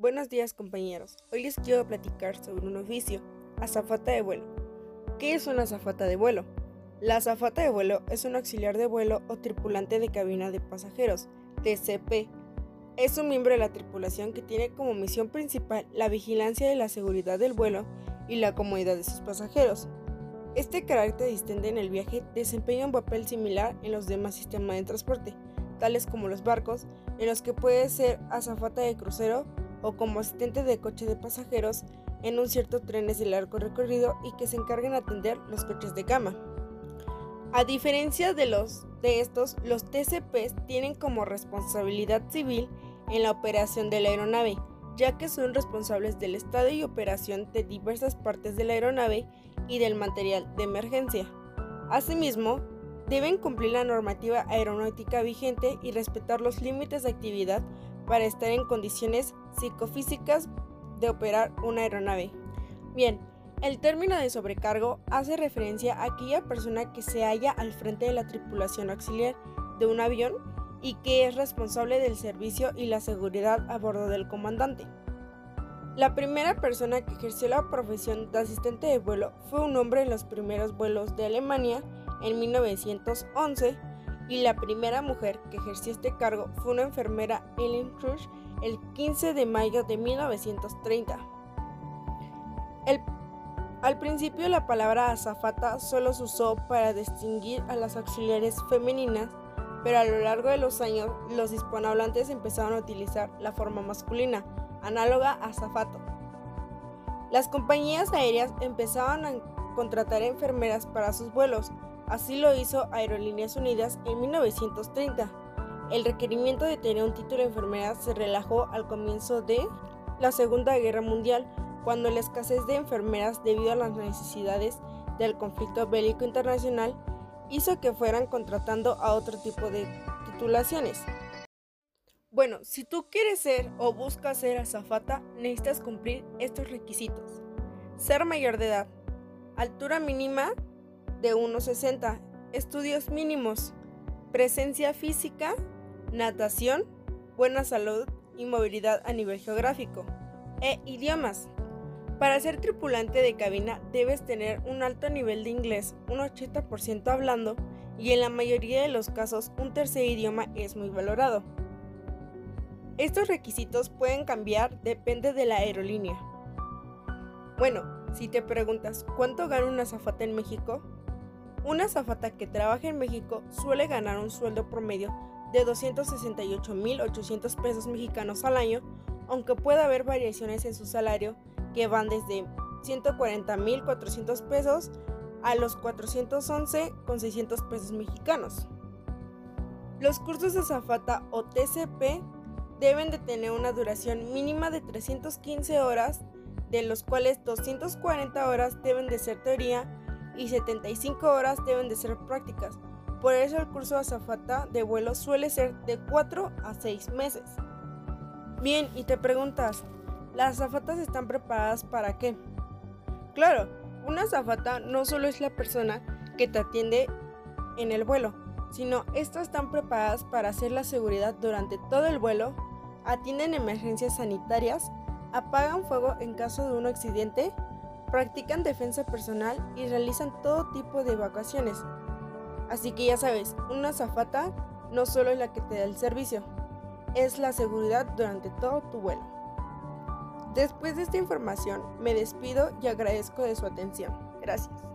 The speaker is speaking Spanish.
Buenos días compañeros, hoy les quiero platicar sobre un oficio, azafata de vuelo. ¿Qué es una azafata de vuelo? La azafata de vuelo es un auxiliar de vuelo o tripulante de cabina de pasajeros, TCP. Es un miembro de la tripulación que tiene como misión principal la vigilancia de la seguridad del vuelo y la comodidad de sus pasajeros. Este carácter distante en el viaje desempeña un papel similar en los demás sistemas de transporte, tales como los barcos, en los que puede ser azafata de crucero o como asistente de coche de pasajeros en un cierto trenes de largo recorrido y que se encarguen de atender los coches de cama. A diferencia de, los, de estos, los TCPs tienen como responsabilidad civil en la operación de la aeronave, ya que son responsables del estado y operación de diversas partes de la aeronave y del material de emergencia. Asimismo, deben cumplir la normativa aeronáutica vigente y respetar los límites de actividad para estar en condiciones psicofísicas de operar una aeronave. Bien, el término de sobrecargo hace referencia a aquella persona que se halla al frente de la tripulación auxiliar de un avión y que es responsable del servicio y la seguridad a bordo del comandante. La primera persona que ejerció la profesión de asistente de vuelo fue un hombre en los primeros vuelos de Alemania en 1911 y la primera mujer que ejerció este cargo fue una enfermera Ellen Crush el 15 de mayo de 1930. al principio la palabra azafata solo se usó para distinguir a las auxiliares femeninas, pero a lo largo de los años los hispanohablantes empezaron a utilizar la forma masculina, análoga a azafato. Las compañías aéreas empezaban a contratar enfermeras para sus vuelos, Así lo hizo Aerolíneas Unidas en 1930. El requerimiento de tener un título de enfermera se relajó al comienzo de la Segunda Guerra Mundial, cuando la escasez de enfermeras debido a las necesidades del conflicto bélico internacional hizo que fueran contratando a otro tipo de titulaciones. Bueno, si tú quieres ser o buscas ser azafata, necesitas cumplir estos requisitos. Ser mayor de edad, altura mínima de 1,60. Estudios mínimos. Presencia física, natación, buena salud y movilidad a nivel geográfico. E idiomas. Para ser tripulante de cabina debes tener un alto nivel de inglés, un 80% hablando, y en la mayoría de los casos un tercer idioma es muy valorado. Estos requisitos pueden cambiar, depende de la aerolínea. Bueno, si te preguntas cuánto gana una azafata en México, una azafata que trabaja en México suele ganar un sueldo promedio de 268.800 pesos mexicanos al año, aunque puede haber variaciones en su salario que van desde 140.400 pesos a los 411.600 pesos mexicanos. Los cursos de azafata o TCP deben de tener una duración mínima de 315 horas, de los cuales 240 horas deben de ser teoría y 75 horas deben de ser prácticas. Por eso el curso de azafata de vuelo suele ser de 4 a 6 meses. Bien, y te preguntas, ¿las azafatas están preparadas para qué? Claro, una azafata no solo es la persona que te atiende en el vuelo, sino estas están preparadas para hacer la seguridad durante todo el vuelo, atienden emergencias sanitarias, apagan fuego en caso de un accidente practican defensa personal y realizan todo tipo de evacuaciones. Así que ya sabes, una zafata no solo es la que te da el servicio, es la seguridad durante todo tu vuelo. Después de esta información, me despido y agradezco de su atención. Gracias.